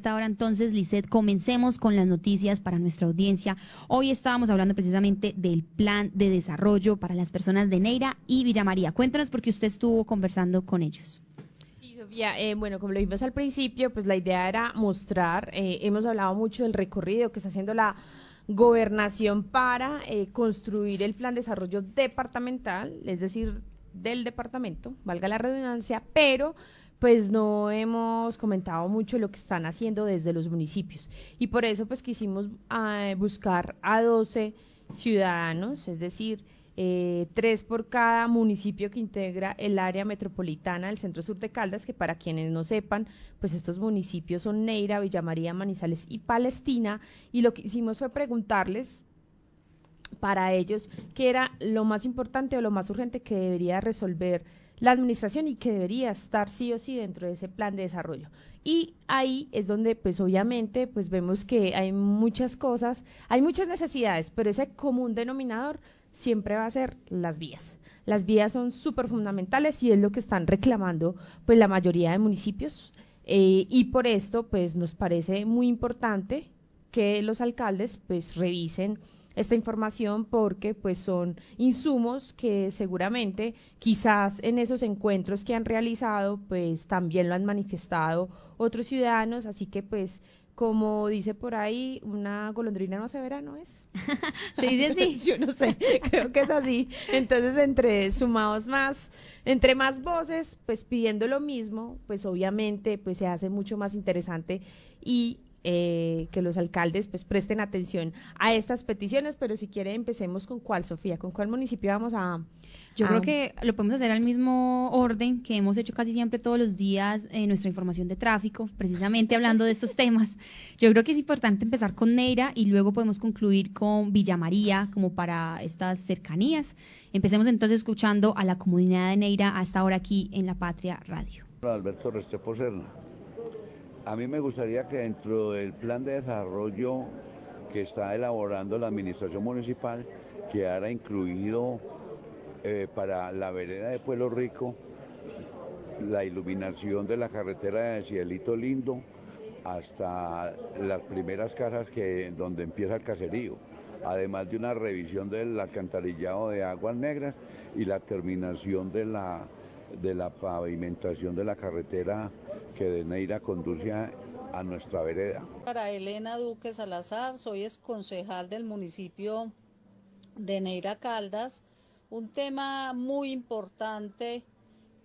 esta entonces, Lisset, comencemos con las noticias para nuestra audiencia. Hoy estábamos hablando precisamente del plan de desarrollo para las personas de Neira y Villa María. Cuéntanos porque usted estuvo conversando con ellos. Eh, bueno, como lo vimos al principio, pues la idea era mostrar, eh, hemos hablado mucho del recorrido que está haciendo la gobernación para eh, construir el plan de desarrollo departamental, es decir, del departamento, valga la redundancia, pero pues no hemos comentado mucho lo que están haciendo desde los municipios. Y por eso pues quisimos ah, buscar a 12 ciudadanos, es decir, eh, tres por cada municipio que integra el área metropolitana del centro sur de Caldas, que para quienes no sepan, pues estos municipios son Neira, Villa María, Manizales y Palestina, y lo que hicimos fue preguntarles para ellos qué era lo más importante o lo más urgente que debería resolver la administración y que debería estar sí o sí dentro de ese plan de desarrollo. Y ahí es donde, pues obviamente, pues vemos que hay muchas cosas, hay muchas necesidades, pero ese común denominador siempre va a ser las vías. Las vías son súper fundamentales y es lo que están reclamando, pues la mayoría de municipios. Eh, y por esto, pues nos parece muy importante que los alcaldes, pues revisen esta información porque pues son insumos que seguramente quizás en esos encuentros que han realizado pues también lo han manifestado otros ciudadanos, así que pues como dice por ahí, una golondrina no hace verano, ¿es? Se dice así. Yo no sé, creo que es así. Entonces, entre sumados más, entre más voces, pues pidiendo lo mismo, pues obviamente pues se hace mucho más interesante y eh, que los alcaldes pues presten atención a estas peticiones, pero si quiere empecemos con cuál, Sofía, con cuál municipio vamos a... Yo creo que lo podemos hacer al mismo orden que hemos hecho casi siempre todos los días en nuestra información de tráfico, precisamente hablando de estos temas. Yo creo que es importante empezar con Neira y luego podemos concluir con Villa María como para estas cercanías. Empecemos entonces escuchando a la comunidad de Neira hasta ahora aquí en La Patria Radio. Alberto Restrepo Serna. A mí me gustaría que dentro del plan de desarrollo que está elaborando la administración municipal quedara incluido eh, para la vereda de Pueblo Rico la iluminación de la carretera de Cielito Lindo hasta las primeras casas que, donde empieza el caserío, además de una revisión del alcantarillado de aguas negras y la terminación de la de la pavimentación de la carretera que de Neira conduce a, nuestra vereda. Para Elena Duque Salazar, soy concejal del municipio de Neira Caldas. Un tema muy importante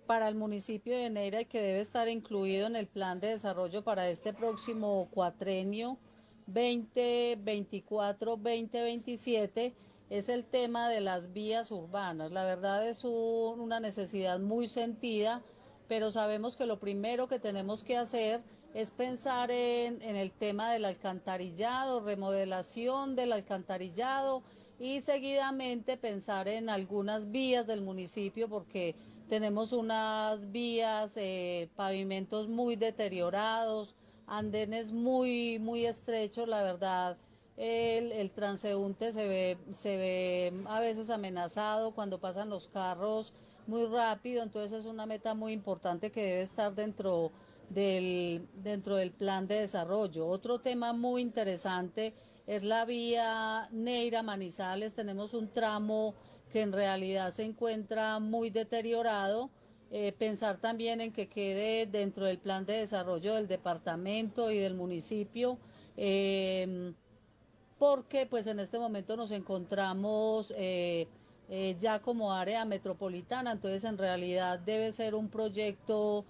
para el municipio de Neira y que debe estar incluido en el plan de desarrollo para este próximo cuatrenio 2024-2027 es el tema de las vías urbanas. La verdad es una necesidad muy sentida, pero sabemos que lo primero que tenemos que hacer es pensar en, el tema del alcantarillado, remodelación del alcantarillado y seguidamente pensar en algunas vías del municipio porque tenemos unas vías, eh, pavimentos muy deteriorados, andenes muy, muy estrechos, la verdad el, transeúnte se ve, se ve a veces amenazado cuando pasan los carros muy rápido, entonces es una meta muy importante que debe estar dentro del, dentro del plan de desarrollo. Otro tema muy interesante es la vía Neira Manizales. Tenemos un tramo que en realidad se encuentra muy deteriorado. Eh, pensar también en que quede dentro del plan de desarrollo del departamento y del municipio. Eh, porque pues en este momento nos encontramos eh, eh, ya como área metropolitana, entonces en realidad debe ser un proyecto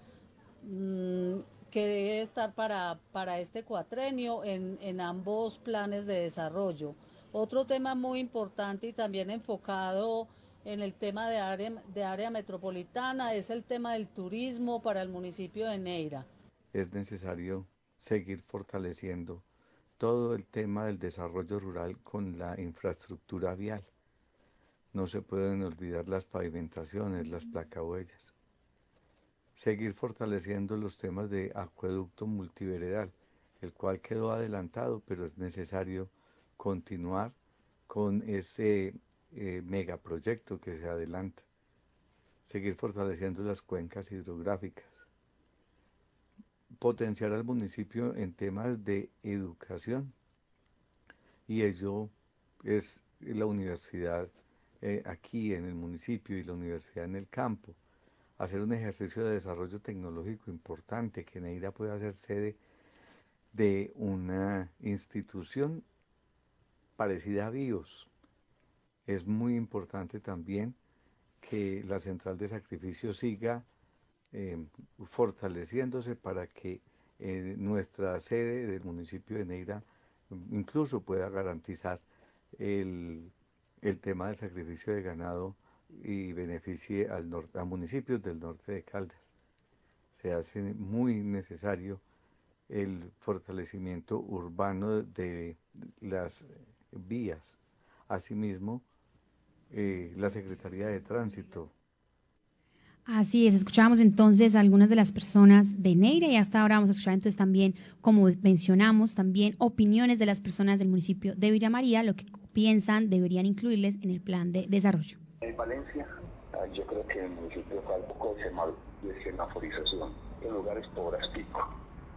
mm, que debe estar para, para este cuatrenio en, en ambos planes de desarrollo. Otro tema muy importante y también enfocado en el tema de área, de área metropolitana es el tema del turismo para el municipio de Neira. Es necesario seguir fortaleciendo todo el tema del desarrollo rural con la infraestructura vial. No se pueden olvidar las pavimentaciones, las placahuellas. Seguir fortaleciendo los temas de acueducto multiveredal, el cual quedó adelantado, pero es necesario continuar con ese eh, megaproyecto que se adelanta. Seguir fortaleciendo las cuencas hidrográficas. potenciar al municipio en temas de educación. Y ello es la universidad eh, aquí en el municipio y la universidad en el campo. Hacer un ejercicio de desarrollo tecnológico importante, que Neira pueda ser sede de una institución parecida a BIOS. Es muy importante también que la central de sacrificio siga eh, fortaleciéndose para que eh, nuestra sede del municipio de Neira incluso pueda garantizar el, el tema del sacrificio de ganado y beneficie al a municipios del norte de Caldas. Se hace muy necesario el fortalecimiento urbano de las vías. Asimismo, eh, la Secretaría de Tránsito. Así es, escuchábamos entonces a algunas de las personas de Neira y hasta ahora vamos a escuchar entonces también, como mencionamos, también opiniones de las personas del municipio de Villa María, lo que piensan deberían incluirles en el plan de desarrollo. En Valencia, ah, yo creo que el municipio está un poco de semaforización, en lugares por pico,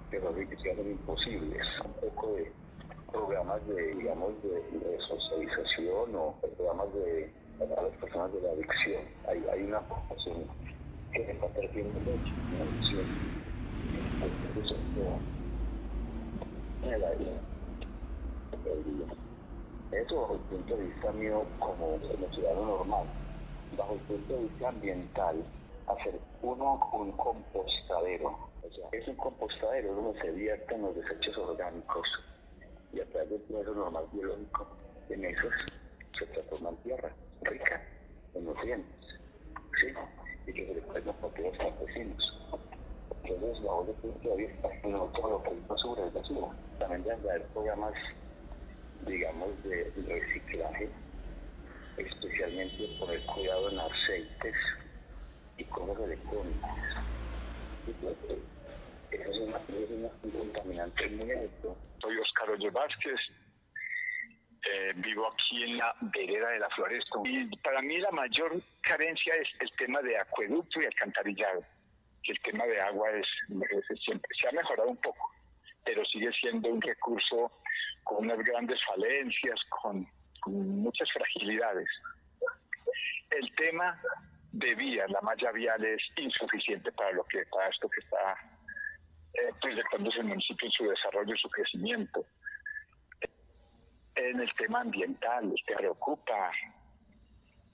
pero que se hacen imposibles, un poco de programas de, digamos, de, socialización o programas de a las personas de la adicción. Hay, hay una población que está perdiendo mucho la adicción. Entonces, esto en la Eso bajo el punto de vista mío como, ciudadano normal. Bajo el punto de vista ambiental, hacer uno un compostadero. O sea, es un compostadero donde se vierten los desechos orgánicos y a través del proceso normal biológico en esos se transforma en tierra rica en nutrientes, ¿sí? Y que se le pueden compartir a los campesinos. Entonces, la de punto de vista, no todo lo que es basura es basura. También deben haber programas, digamos, de reciclaje, especialmente por el cuidado en aceites y cosas electrónicas. Pues, eso es, es un contaminante muy alto. Soy Oscar Oye Vázquez, eh, vivo aquí en la vereda de la Floresta. Y para mí la mayor carencia es el tema de acueducto y alcantarillado. El tema de agua es, siempre se ha mejorado un poco, pero sigue siendo un recurso con unas grandes falencias, con, muchas fragilidades. El tema de vías, la malla vial es insuficiente para lo que para esto que está eh, proyectándose el municipio en su desarrollo y su crecimiento en el tema ambiental, que preocupa.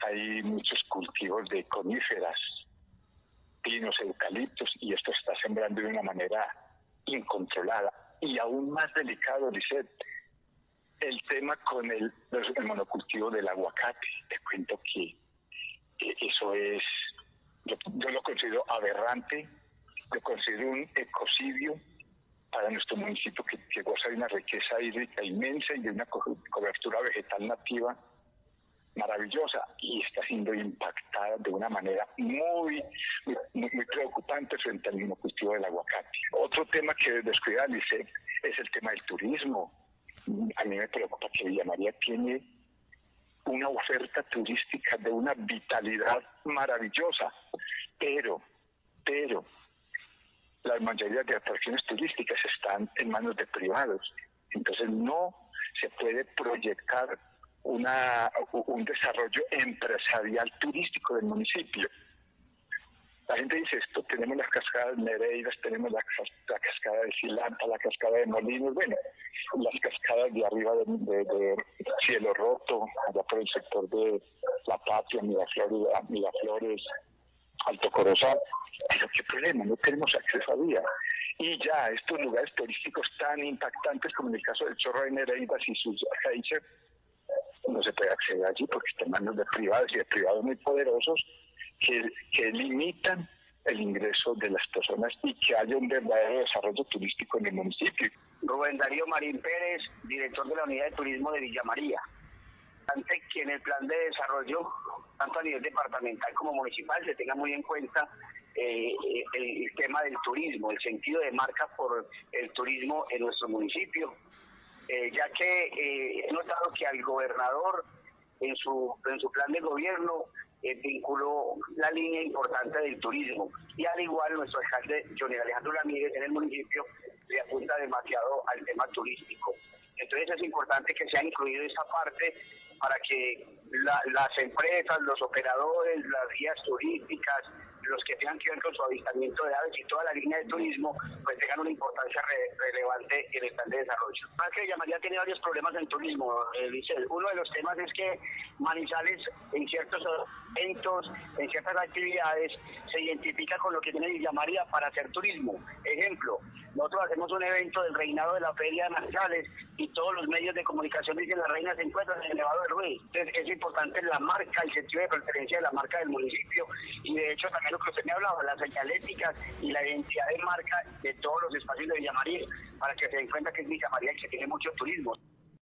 Hay muchos cultivos de coníferas, pinos, eucaliptos, y esto está sembrando de una manera incontrolada. Y aún más delicado, Lisette, el tema con el, monocultivo del aguacate. Te cuento que, eso es, yo, lo considero aberrante, lo considero un ecocidio para nuestro municipio que, goza de una riqueza hídrica inmensa y de una cobertura vegetal nativa maravillosa y está siendo impactada de una manera muy, muy, preocupante frente al mismo cultivo del aguacate. Otro tema que descuida dice es el tema del turismo. A mí me preocupa que Villa María tiene una oferta turística de una vitalidad maravillosa, pero, pero la mayoría de atracciones turísticas están en manos de privados. Entonces no se puede proyectar una, un desarrollo empresarial turístico del municipio. La gente dice esto, tenemos las cascadas Nereidas, tenemos la, cascada de Silanta, la cascada de Molinos, bueno, las cascadas de arriba de, Cielo Roto, allá por el sector de La Patria, Miraflores, Miraflores Alto Corozal. Pero qué problema, no tenemos acceso a vía. Y ya estos lugares turísticos tan impactantes como en el caso del Chorro de Nereidas y sus Heiser, no se puede acceder allí porque están en manos de privados y de privados muy poderosos que, que limitan el ingreso de las personas y que haya un verdadero desarrollo turístico en el municipio. Rubén Darío Marín Pérez, director de la Unidad de Turismo de Villa María que en el plan de desarrollo, tanto a nivel departamental como municipal, se tenga muy en cuenta eh, el, tema del turismo, el sentido de marca por el turismo en nuestro municipio, eh, ya que eh, he notado que al gobernador en su, en su plan de gobierno eh, vinculó la línea importante del turismo. Y al igual nuestro alcalde Johnny Alejandro Ramírez en el municipio le apunta demasiado al tema turístico. Entonces es importante que se ha incluido esa parte para que las empresas, los operadores, las guías turísticas, los que tengan que ver con su avistamiento de aves y toda la línea de turismo, pues tengan una importancia relevante en el plan de desarrollo. Más que María tiene varios problemas en turismo, eh, Uno de los temas es que Manizales en ciertos eventos, en ciertas actividades, se identifica con lo que tiene Villa María para hacer turismo. Ejemplo, nosotros hacemos un evento del reinado de la Feria de Manizales y todos los medios de comunicación dicen la reina se encuentra en el Nevado de Ruiz. Entonces es importante la marca, el sentido de pertenencia de la marca del municipio y de hecho también que usted me hablaba, las señaléticas y la identidad de marca de todos los espacios de Villa María, para que se den cuenta que es Villa María y que tiene mucho turismo.